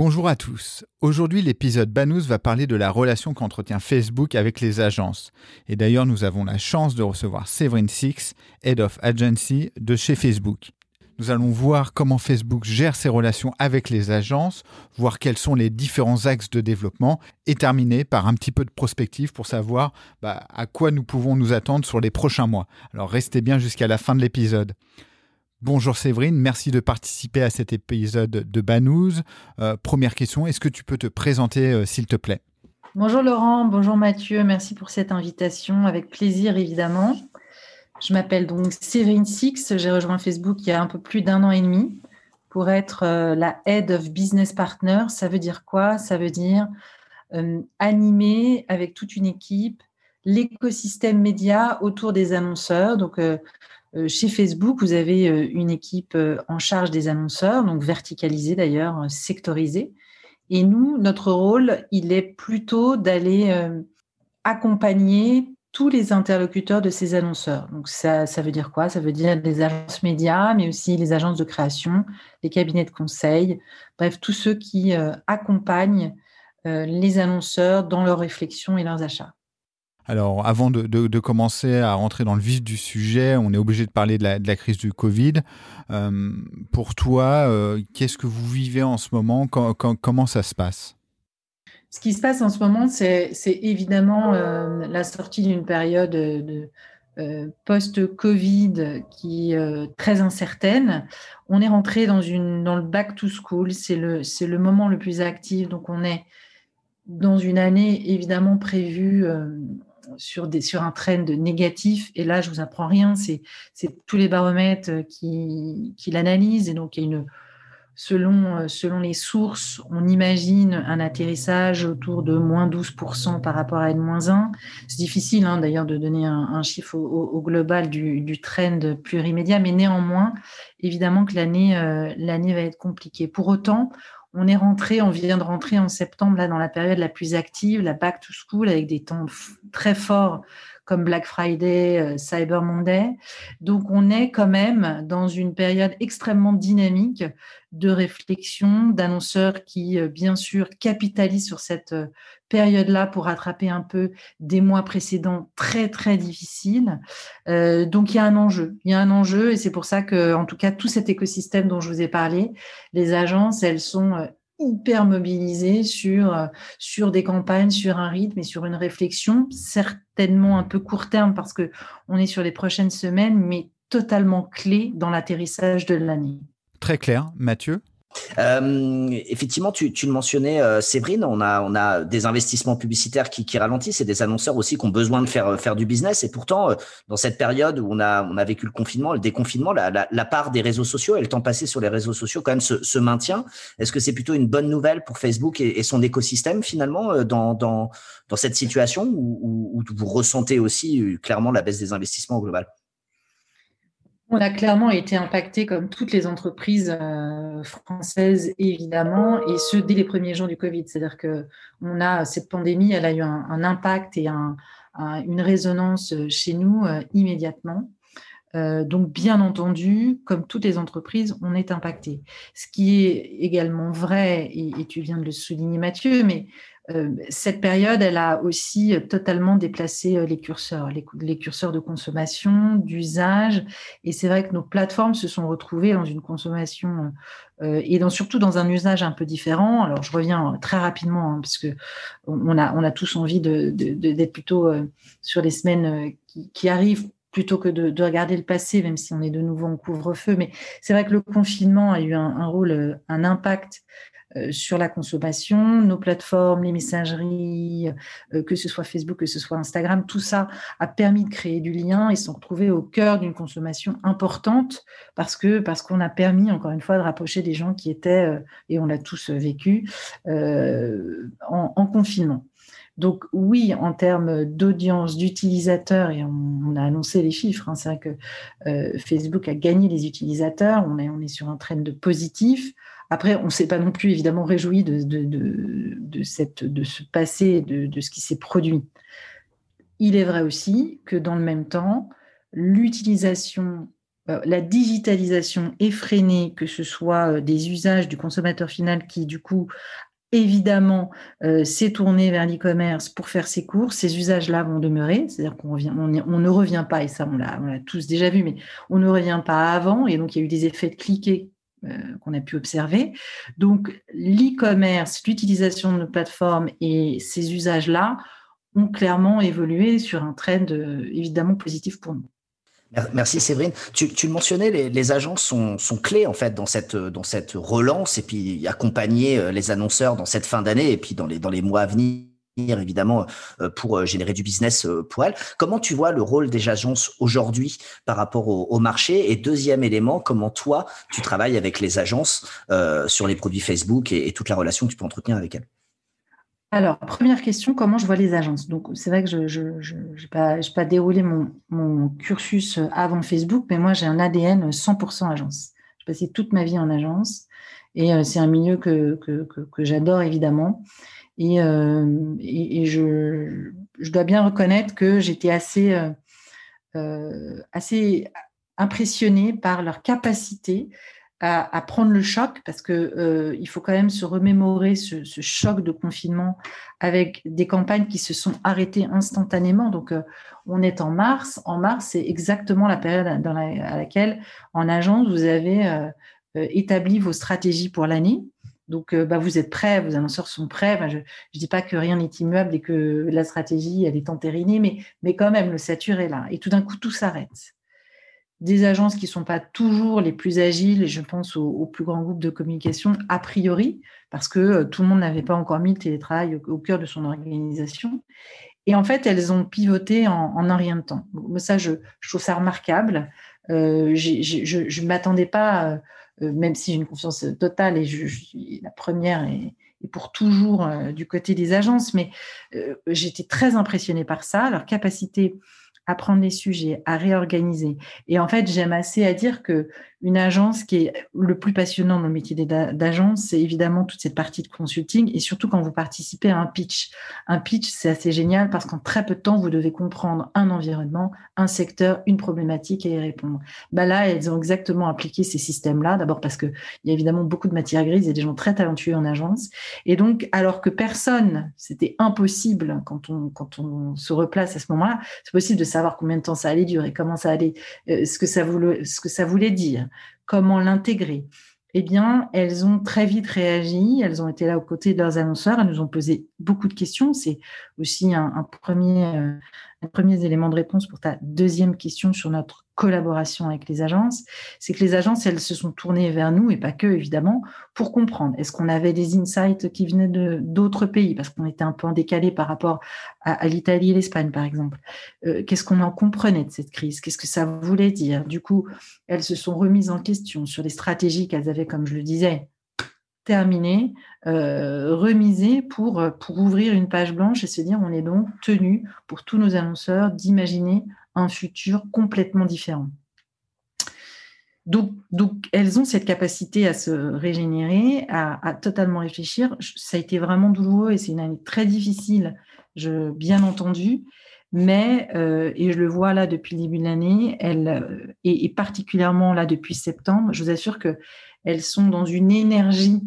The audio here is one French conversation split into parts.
Bonjour à tous. Aujourd'hui, l'épisode Banous va parler de la relation qu'entretient Facebook avec les agences. Et d'ailleurs, nous avons la chance de recevoir Séverine Six, Head of Agency de chez Facebook. Nous allons voir comment Facebook gère ses relations avec les agences, voir quels sont les différents axes de développement et terminer par un petit peu de prospective pour savoir bah, à quoi nous pouvons nous attendre sur les prochains mois. Alors restez bien jusqu'à la fin de l'épisode. Bonjour Séverine, merci de participer à cet épisode de Banous. Euh, première question, est-ce que tu peux te présenter euh, s'il te plaît? Bonjour Laurent, bonjour Mathieu, merci pour cette invitation, avec plaisir évidemment. Je m'appelle donc Séverine Six, j'ai rejoint Facebook il y a un peu plus d'un an et demi pour être euh, la Head of Business Partner. Ça veut dire quoi? Ça veut dire animer avec toute une équipe l'écosystème média autour des annonceurs. Chez Facebook, vous avez euh, une équipe euh, en charge des annonceurs, donc verticalisée d'ailleurs, sectorisée. Et nous, notre rôle, il est plutôt d'aller accompagner tous les interlocuteurs de ces annonceurs. Donc ça, ça veut dire quoi? Ça veut dire les agences médias, mais aussi les agences de création, les cabinets de conseil, bref, tous ceux qui accompagnent les annonceurs dans leurs réflexions et leurs achats. Alors, avant de, commencer à rentrer dans le vif du sujet, on est obligé de parler de la, crise du Covid. Euh, pour toi, euh, qu'est-ce que vous vivez en ce moment? Comment ça se passe? Ce qui se passe en ce moment, c'est évidemment euh, la sortie d'une période de, post-Covid qui est très incertaine. On est rentré dans, le back to school, c'est le moment le plus actif. Donc, on est dans une année évidemment prévue sur, des, sur un trend négatif. Et là, je vous apprends rien, c'est tous les baromètres qui, qui l'analysent. Et donc, il y a une, selon, selon les sources, on imagine un atterrissage autour de moins 12% par rapport à N-1. C'est difficile hein, d'ailleurs de donner un, chiffre au, global du, du, trend plurimédia, mais néanmoins, évidemment que l'année euh, l'année va être compliquée. Pour autant, on est rentré, on vient de rentrer en septembre là dans la période la plus active, la back to school avec des temps très forts comme Black Friday, euh, Cyber Monday. Donc on est quand même dans une période extrêmement dynamique de réflexion, d'annonceurs qui euh, bien sûr capitalisent sur cette euh, période-là pour rattraper un peu des mois précédents très très difficiles. donc il y a un enjeu, il y a un enjeu et c'est pour ça que en tout cas tout cet écosystème dont je vous ai parlé, les agences, elles sont hyper mobilisé sur, euh, sur des campagnes, sur un rythme et sur une réflexion, certainement un peu court terme parce que on est sur les prochaines semaines, mais totalement clé dans l'atterrissage de l'année. Très clair. Mathieu? Euh, effectivement, tu, le mentionnais, euh, Séverine, on a, on a des investissements publicitaires qui, ralentissent et des annonceurs aussi qui ont besoin de faire, faire du business. Et pourtant, euh, dans cette période où on a, on a vécu le confinement, le déconfinement, la, part des réseaux sociaux et le temps passé sur les réseaux sociaux quand même se, maintient. Est-ce que c'est plutôt une bonne nouvelle pour Facebook et, son écosystème finalement dans, dans, dans cette situation où, vous ressentez aussi clairement la baisse des investissements au global? On a clairement été impacté comme toutes les entreprises euh, françaises, évidemment, et ce dès les premiers jours du Covid. C'est-à-dire que on a cette pandémie, elle a eu un, impact et une résonance chez nous euh, immédiatement. Euh, donc, bien entendu, comme toutes les entreprises, on est impacté. Ce qui est également vrai, et, tu viens de le souligner, Mathieu, mais euh, cette période, elle a aussi totalement déplacé euh, les curseurs, les, curseurs de consommation, d'usage. Et c'est vrai que nos plateformes se sont retrouvées dans une consommation euh, et dans, surtout dans un usage un peu différent. Alors, je reviens très rapidement, hein, parce que on a, on a tous envie d'être de, plutôt sur les semaines qui, arrivent plutôt que de, regarder le passé, même si on est de nouveau en couvre-feu. Mais c'est vrai que le confinement a eu un, rôle, un impact euh, sur la consommation, nos plateformes, les messageries, euh, que ce soit Facebook, que ce soit Instagram, tout ça a permis de créer du lien et sont retrouvés au cœur d'une consommation importante parce qu'on a permis encore une fois de rapprocher des gens qui étaient et on l'a tous vécu en, confinement. Donc oui, en termes d'audience, d'utilisateurs, et on, a annoncé les chiffres, hein, c'est vrai que Facebook a gagné les utilisateurs, on est, on est sur un trend de positif. Après, on ne s'est pas non plus évidemment réjoui de, de, de ce passé, de, ce qui s'est produit. Il est vrai aussi que dans le même temps, l'utilisation, euh, la digitalisation effrénée, que ce soit euh, des usages du consommateur final qui, du coup, évidemment, euh, s'est tourné vers l'e-commerce pour faire ses courses. Ces usages-là vont demeurer, c'est-à-dire qu'on revient, on, ne revient pas, et ça on l'a tous déjà vu, mais on ne revient pas avant, et donc il y a eu des effets de cliquer euh, qu'on a pu observer. Donc, l'e-commerce, l'utilisation de nos plateformes et ces usages-là ont clairement évolué sur un trend euh, évidemment positif pour nous. Merci Séverine. Tu, le mentionnais, les, agences sont, clés en fait dans cette, dans cette relance et puis accompagner euh, les annonceurs dans cette fin d'année et puis dans les, dans les mois à venir évidemment euh, pour euh, générer du business pour elles. Comment tu vois le rôle des agences aujourd'hui par rapport au, marché? Et deuxième élément, comment toi tu travailles avec les agences sur les produits Facebook et, toute la relation que tu peux entretenir avec elles? Alors, première question, comment je vois les agences? Donc, c'est vrai que je n'ai pas, pas, déroulé mon, mon, cursus avant Facebook, mais moi, j'ai un ADN 100% agence. J'ai passé toute ma vie en agence et c'est un milieu que, que, que j'adore évidemment. Et, euh, et, je, je, dois bien reconnaître que j'étais assez, euh, euh, assez impressionnée par leur capacité à, prendre le choc, parce que euh, il faut quand même se remémorer ce, choc de confinement avec des campagnes qui se sont arrêtées instantanément. Donc, euh, on est en mars. En mars, c'est exactement la période à laquelle, en agence, vous avez euh, établi vos stratégies pour l'année. Donc, bah, vous êtes prêts, vos annonceurs sont prêts. je ne dis pas que rien n'est immuable et que la stratégie, elle est entérinée, mais, mais quand même, le satur est là. Et tout d'un coup, tout s'arrête. Des agences qui ne sont pas toujours les plus agiles, et je pense aux, plus grands groupes de communication, a priori, parce que euh, tout le monde n'avait pas encore mis le télétravail au, cœur de son organisation. Et en fait, elles ont pivoté en, un rien de temps. Ça, je, trouve ça remarquable. Euh, je ne m'attendais pas euh, même si j'ai une confiance totale et je, suis la première et, pour toujours du côté des agences, mais j'étais très impressionnée par ça, leur capacité à prendre les sujets, à réorganiser. Et en fait, j'aime assez à dire que une agence qui est le plus passionnant dans le métier d'agence, c'est évidemment toute cette partie de consulting et surtout quand vous participez à un pitch. Un pitch, c'est assez génial parce qu'en très peu de temps, vous devez comprendre un environnement, un secteur, une problématique et y répondre. Bah là, elles ont exactement appliqué ces systèmes-là. D'abord parce qu'il y a évidemment beaucoup de matières grises et des gens très talentueux en agence. Et donc, alors que personne, c'était impossible quand on, quand on se replace à ce moment-là, c'est possible de savoir combien de temps ça allait durer, comment ça allait, euh, ce que ça voulait dire comment l'intégrer eh bien, elles ont très vite réagi, elles ont été là aux côtés de leurs annonceurs, elles nous ont posé beaucoup de questions. C'est aussi un, premier, euh, un premier élément de réponse pour ta deuxième question sur notre collaboration avec les agences, c'est que les agences, elles se sont tournées vers nous, et pas que, évidemment, pour comprendre. Est-ce qu'on avait des insights qui venaient d'autres pays, parce qu'on était un peu en décalé par rapport à, l'Italie et l'Espagne, par exemple. Euh, qu'est-ce qu'on en comprenait de cette crise? Qu'est-ce que ça voulait dire? Du coup, elles se sont remises en question sur les stratégies qu'elles avaient, comme je le disais, terminées, euh, pour, pour ouvrir une page blanche et se dire on est donc tenu pour tous nos annonceurs d'imaginer un futur complètement différent. Donc, donc, elles ont cette capacité à se régénérer, à, totalement réfléchir. Ça a été vraiment douloureux et c'est une année très difficile, bien entendu. Mais, euh, et je le vois là depuis le début de l'année, elles, et, et, particulièrement là depuis septembre, je vous assure qu'elles sont dans une énergie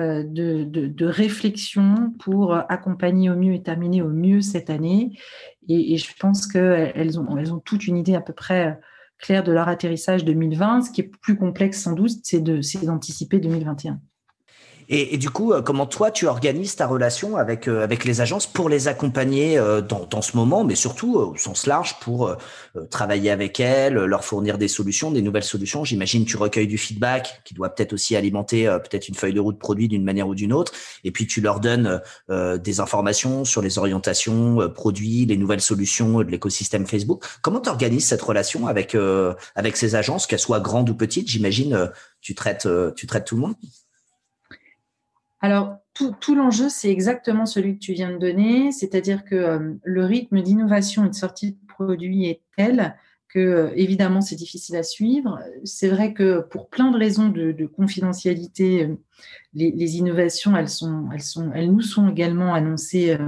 euh, de, de, réflexion pour accompagner au mieux et terminer au mieux cette année. Et, je pense qu'elles ont, elles ont toute une idée à peu près claire de leur atterrissage 2020. Ce qui est plus complexe sans doute, c'est d'anticiper 2021. Et, du coup, euh, comment toi, tu organises ta relation avec, euh, avec les agences pour les accompagner euh, dans, dans ce moment, mais surtout au sens large pour travailler avec elles, leur fournir des solutions, des nouvelles solutions. J'imagine tu recueilles du feedback qui doit peut-être aussi alimenter peut-être une feuille de route produit d'une manière ou d'une autre, et puis tu leur donnes des informations sur les orientations produits, les nouvelles solutions de l'écosystème Facebook. Comment tu organises cette relation avec, avec ces agences, qu'elles soient grandes ou petites? J'imagine tu traites, tu traites tout le monde alors, tout, l'enjeu, c'est exactement celui que tu viens de donner, c'est-à-dire que euh, le rythme d'innovation et de sortie de produits est tel que, euh, évidemment, c'est difficile à suivre. C'est vrai que pour plein de raisons de, confidentialité, euh, les, innovations, elles, sont, nous sont également annoncées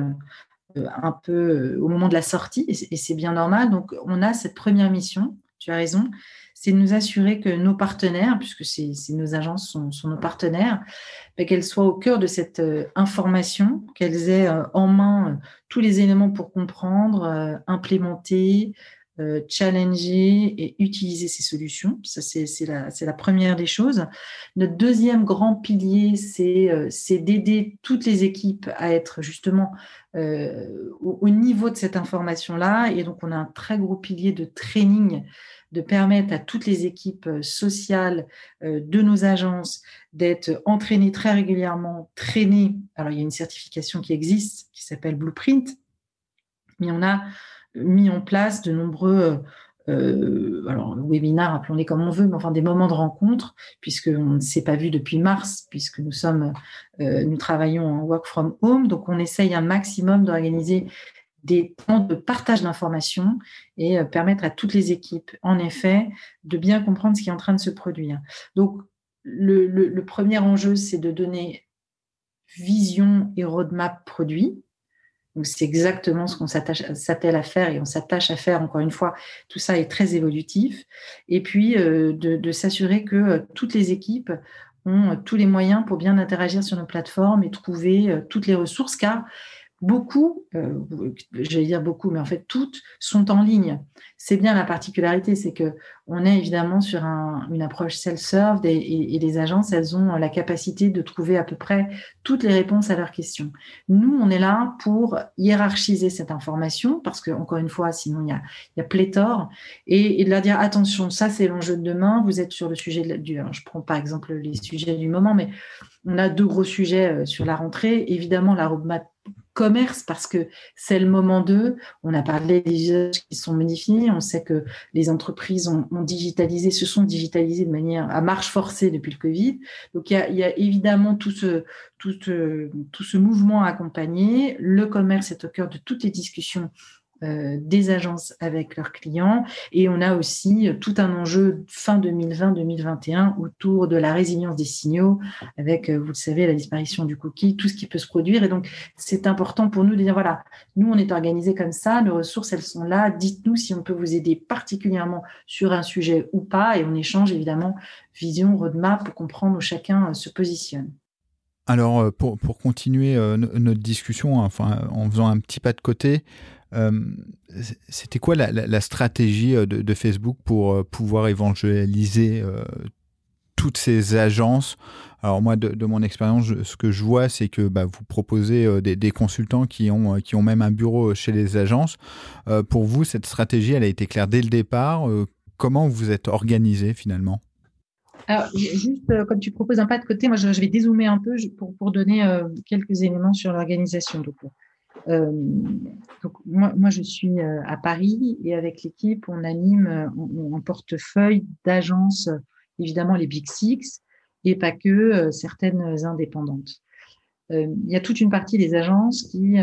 un peu au moment de la sortie, et c'est bien normal. Donc, on a cette première mission, tu as raison, c'est de nous assurer que nos partenaires, puisque nos agences sont, nos partenaires, ben, qu'elles soient au cœur de cette euh, information, qu'elles aient euh, en main euh, tous les éléments pour comprendre, implémenter, challenger et utiliser ces solutions. Ça, c'est, la, première des choses. Notre deuxième grand pilier, c'est, d'aider toutes les équipes à être justement au, au, niveau de cette information-là. Et donc, on a un très gros pilier de training de permettre à toutes les équipes euh, sociales euh, de nos agences d'être entraînées très régulièrement, traînées. Alors, il y a une certification qui existe qui s'appelle Blueprint, mais on a mis en place de nombreux euh, alors, webinaires, appelons-les comme on veut, mais enfin des moments de rencontre, puisqu'on ne s'est pas vu depuis mars, puisque nous sommes, nous travaillons en work from home, donc on essaye un maximum d'organiser des temps de partage d'informations et euh, permettre à toutes les équipes, en effet, de bien comprendre ce qui est en train de se produire. Donc, le, premier enjeu, c'est de donner vision et roadmap produit. Donc, c'est exactement ce qu'on s'attelle à faire et on s'attache à faire, encore une fois, tout ça est très évolutif. Et puis, euh, de, de s'assurer que euh, toutes les équipes ont tous les moyens pour bien interagir sur nos plateformes et trouver toutes les ressources, car beaucoup, euh, j'allais dire beaucoup, mais en fait toutes sont en ligne. C'est bien la particularité, c'est que on est évidemment sur une approche self-serve et, les agences, elles ont la capacité de trouver à peu près toutes les réponses à leurs questions. Nous, on est là pour hiérarchiser cette information parce que encore une fois, sinon il y a, pléthore et, de leur dire attention, ça c'est l'enjeu de demain. Vous êtes sur le sujet du, je prends par exemple les sujets du moment, mais on a deux gros sujets euh, sur la rentrée. Évidemment, la roadmap commerce parce que c'est le moment d'eux. On a parlé des usages qui sont modifiés. On sait que les entreprises ont, digitalisé, se sont digitalisées de manière à marche forcée depuis le Covid. Donc il y a, évidemment tout ce, tout, tout ce mouvement à accompagner. Le commerce est au cœur de toutes les discussions des agences avec leurs clients. Et on a aussi euh, tout un enjeu fin 2020-2021 autour de la résilience des signaux, avec, euh, vous le savez, la disparition du cookie, tout ce qui peut se produire. Et donc, c'est important pour nous de dire, voilà, nous, on est organisé comme ça, nos ressources, elles sont là. Dites-nous si on peut vous aider particulièrement sur un sujet ou pas. Et on échange, évidemment, vision, roadmap pour comprendre où chacun se positionne. Alors, pour, pour continuer notre discussion, enfin, en faisant un petit pas de côté, euh, c'était quoi la, stratégie euh, de, Facebook pour euh, pouvoir évangéliser toutes ces agences? Alors moi, de, mon expérience, ce que je vois, c'est que bah, vous proposez des, consultants qui ont, qui ont même un bureau chez les agences. pour vous, cette stratégie, elle a été claire dès le départ. comment vous êtes organisé finalement? Alors, juste comme tu proposes un pas de côté, moi je, vais dézoomer un peu pour, pour donner quelques éléments sur l'organisation. Euh, donc moi, je suis euh, à Paris et avec l'équipe, on anime un portefeuille d'agences, évidemment les Big Six, et pas que euh, certaines indépendantes. il y a toute une partie des agences qui,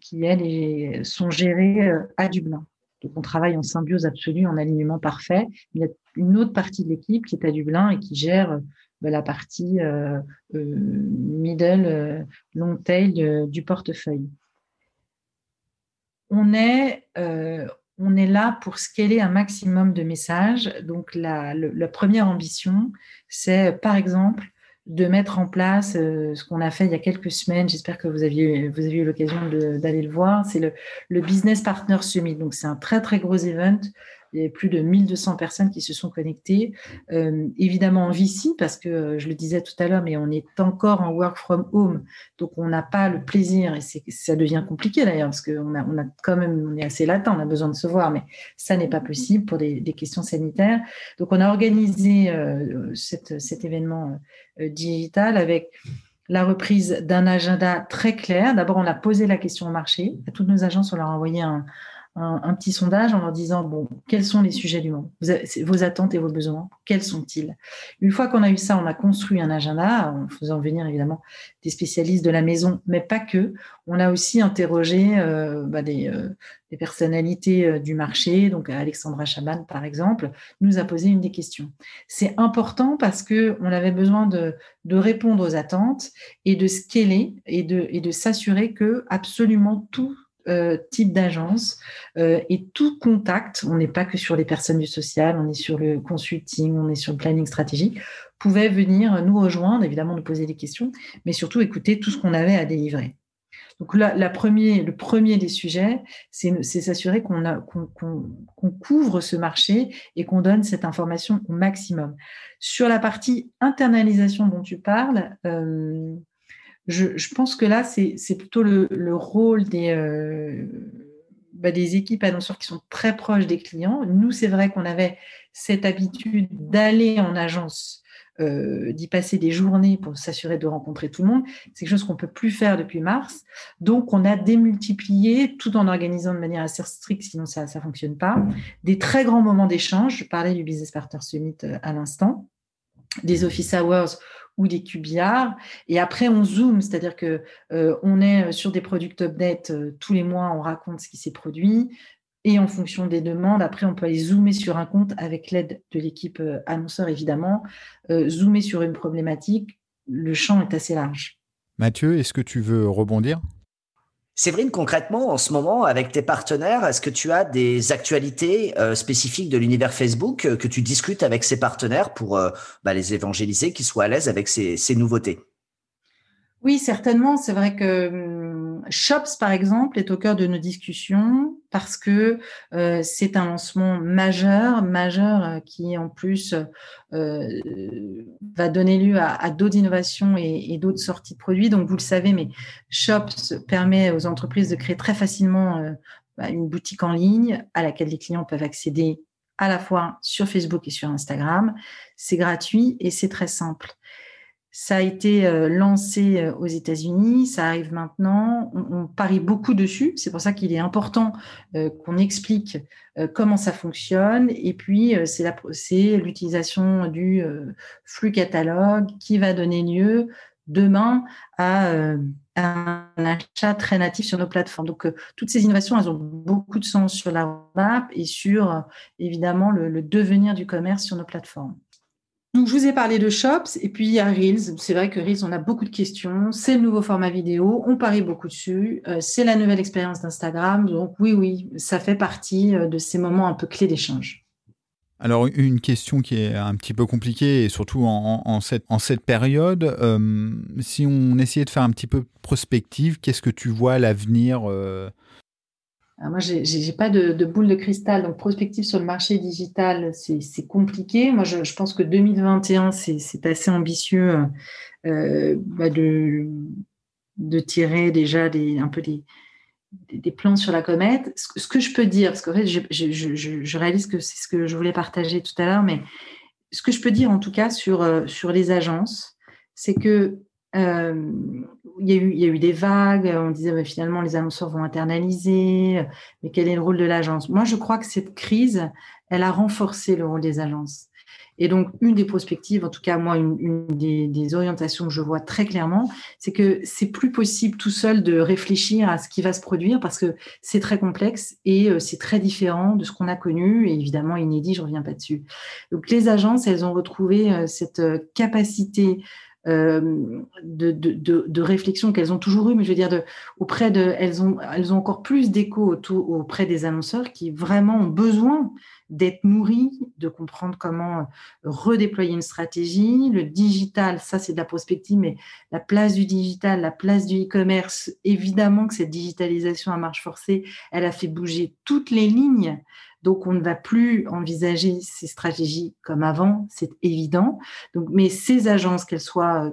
qui elles, sont gérées à Dublin. Donc, on travaille en symbiose absolue, en alignement parfait. Il y a une autre partie de l'équipe qui est à Dublin et qui gère la partie middle, long tail du portefeuille on est, euh, on est là pour scaler un maximum de messages. Donc, la, première ambition, c'est par exemple de mettre en place euh, ce qu'on a fait il y a quelques semaines. J'espère que vous aviez, vous avez eu l'occasion d'aller le voir. C'est le, Business Partner Summit. Donc, c'est un très, très gros event Il y avait plus de 1200 personnes qui se sont connectées. Euh, évidemment en VC, parce que je le disais tout à l'heure, mais on est encore en work from home, donc on n'a pas le plaisir, et ça devient compliqué d'ailleurs, parce qu'on a, on a quand même, on est assez latent, on a besoin de se voir, mais ça n'est pas possible pour des, questions sanitaires. Donc on a organisé euh, cet événement euh, digital avec la reprise d'un agenda très clair. D'abord, on a posé la question au marché. À toutes nos agences, on leur a envoyé un, un, petit sondage en leur disant bon, quels sont les sujets du monde Vos attentes et vos besoins, quels sont-ils? Une fois qu'on a eu ça, on a construit un agenda en faisant venir évidemment des spécialistes de la maison, mais pas que. On a aussi interrogé euh, bah, des, euh, des, personnalités euh, du marché. Donc Alexandra Chaban, par exemple, nous a posé une des questions. C'est important parce que on avait besoin de, de répondre aux attentes et de scaler et de, et de s'assurer que absolument tout euh, type d'agence euh, et tout contact, on n'est pas que sur les personnes du social, on est sur le consulting, on est sur le planning stratégique, pouvait venir nous rejoindre, évidemment nous poser des questions, mais surtout écouter tout ce qu'on avait à délivrer. Donc là, premier, le premier des sujets, c'est s'assurer qu'on qu'on couvre ce marché et qu'on donne cette information au maximum. Sur la partie internalisation dont tu parles, euh, je, pense que là, c'est plutôt le, rôle des, euh, bah, des équipes annonceurs qui sont très proches des clients. Nous, c'est vrai qu'on avait cette habitude d'aller en agence, euh, d'y passer des journées pour s'assurer de rencontrer tout le monde. C'est quelque chose qu'on ne peut plus faire depuis mars. Donc, on a démultiplié, tout en organisant de manière assez stricte, sinon ça ne fonctionne pas, des très grands moments d'échange. Je parlais du Business Partner Summit euh, à l'instant, des office hours ou des QBR. Et après, on zoome, c'est-à-dire que euh, on est sur des product updates euh, tous les mois, on raconte ce qui s'est produit. Et en fonction des demandes, après, on peut aller zoomer sur un compte avec l'aide de l'équipe euh, annonceur, évidemment. zoomer sur une problématique, le champ est assez large. Mathieu, est-ce que tu veux rebondir? Séverine, concrètement, en ce moment, avec tes partenaires, est-ce que tu as des actualités euh, spécifiques de l'univers Facebook euh, que tu discutes avec ces partenaires pour euh, bah, les évangéliser, qu'ils soient à l'aise avec ces nouveautés? Oui, certainement. C'est vrai que hum, Shops, par exemple, est au cœur de nos discussions parce que euh, c'est un lancement majeur, majeur euh, qui en plus euh, va donner lieu à, d'autres innovations et, d'autres sorties de produits. Donc, vous le savez, mais Shops permet aux entreprises de créer très facilement bah, une boutique en ligne à laquelle les clients peuvent accéder à la fois sur Facebook et sur Instagram. C'est gratuit et c'est très simple. Ça a été euh, lancé euh, aux États-Unis, ça arrive maintenant. On, parie beaucoup dessus. C'est pour ça qu'il est important euh, qu'on explique comment ça fonctionne. Et puis, c'est l'utilisation du flux catalogue qui va donner lieu demain à un achat très natif sur nos plateformes. Donc, toutes ces innovations, elles ont beaucoup de sens sur la roadmap et sur, évidemment, le devenir du commerce sur nos plateformes. Donc, je vous ai parlé de Shops et puis il y a Reels. C'est vrai que Reels, on a beaucoup de questions. C'est le nouveau format vidéo. On parie beaucoup dessus. Euh, c'est la nouvelle expérience d'Instagram. Donc, oui, oui, ça fait partie euh, de ces moments un peu clés d'échange. Alors, une question qui est un petit peu compliquée et surtout en, cette, période, euh, si on essayait de faire un petit peu prospective, qu'est-ce que tu vois à l'avenir moi, je n'ai pas de, boule de cristal, donc prospective sur le marché digital, c'est compliqué. Moi, je, pense que 2021, c'est assez ambitieux euh, bah, de, tirer déjà un peu des, plans sur la comète. Ce, que je peux dire, parce qu'en fait, je, réalise que c'est ce que je voulais partager tout à l'heure, mais ce que je peux dire en tout cas sur, euh, les agences, c'est que il y, a eu, il y, a eu, des vagues, on disait finalement les annonceurs vont internaliser, mais quel est le rôle de l'agence? Moi, je crois que cette crise, elle a renforcé le rôle des agences. Et donc, une des perspectives, en tout cas moi, une, des, orientations que je vois très clairement, c'est que c'est plus possible tout seul de réfléchir à ce qui va se produire parce que c'est très complexe et euh, c'est très différent de ce qu'on a connu et évidemment inédit, je reviens pas dessus. Donc, les agences, elles ont retrouvé euh, cette euh, capacité euh, de, de, de, réflexion qu'elles ont toujours eu, mais je veux dire, auprès de, elles ont, elles ont encore plus d'écho auprès des annonceurs qui vraiment ont besoin d'être nourris, de comprendre comment redéployer une stratégie. Le digital, ça c'est de la prospective, mais la place du digital, la place du e-commerce, évidemment que cette digitalisation à marche forcée, elle a fait bouger toutes les lignes Donc, on ne va plus envisager ces stratégies comme avant, c'est évident. Donc, mais ces agences, qu'elles soient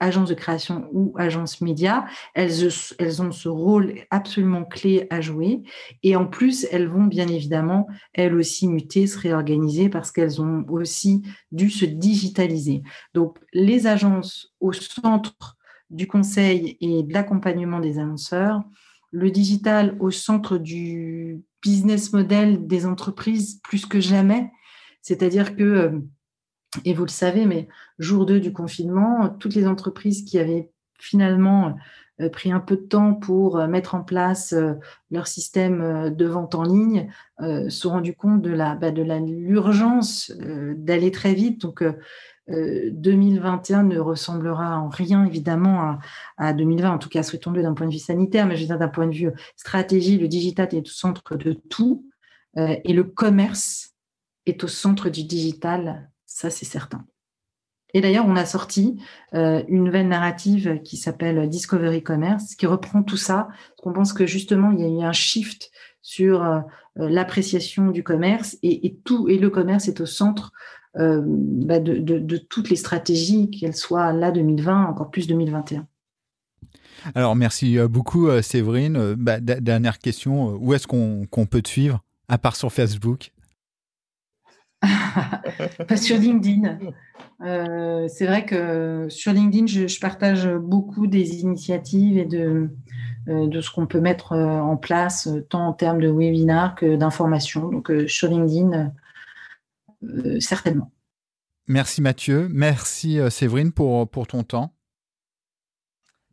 agences de création ou agences médias, elles, elles ont ce rôle absolument clé à jouer. Et en plus, elles vont bien évidemment, elles aussi, muter, se réorganiser parce qu'elles ont aussi dû se digitaliser. Donc, les agences au centre du conseil et de l'accompagnement des annonceurs, le digital au centre du business model des entreprises plus que jamais. C'est-à-dire que euh, et vous le savez, mais jour 2 du confinement, toutes les entreprises qui avaient finalement euh, pris un peu de temps pour euh, mettre en place leur système de vente en ligne se sont rendues compte de la bah, de l'urgence d'aller très vite. 2021 ne ressemblera en rien évidemment à, à 2020, en tout cas souhaitons-le d'un point de vue sanitaire, mais je veux dire d'un point de vue stratégie, le digital est au centre de tout et le commerce est au centre du digital ça c'est certain. Et d'ailleurs, on a sorti euh, une nouvelle narrative qui s'appelle Discovery Commerce, qui reprend tout ça. On pense que justement, il y a eu un shift sur euh, euh, l'appréciation du commerce et, tout et le commerce est au centre bah, de, toutes les stratégies, qu'elles soient là 2020, encore plus 2021. Alors, merci beaucoup, Séverine. Bah, dernière question, où est-ce qu'on peut te suivre, à part sur Facebook? Pas sur LinkedIn. Euh, c'est vrai que sur LinkedIn, je, partage beaucoup des initiatives et de, euh, de ce qu'on peut mettre euh, en place, tant en termes de webinars que d'informations. Donc sur LinkedIn, certainement. Merci Mathieu, merci Séverine pour, pour ton temps.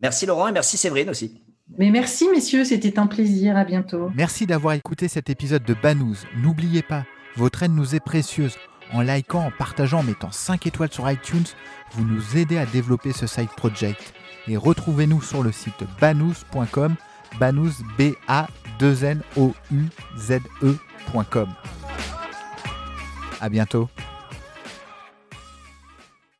Merci Laurent et merci Séverine aussi. Mais merci messieurs, c'était un plaisir, à bientôt. Merci d'avoir écouté cet épisode de Banous. N'oubliez pas, votre aide nous est précieuse. En likant, en partageant, en mettant 5 étoiles sur iTunes, vous nous aidez à développer ce side project. Et retrouvez-nous sur le site banous.com, banous b a 2 n o u z e.com. À bientôt.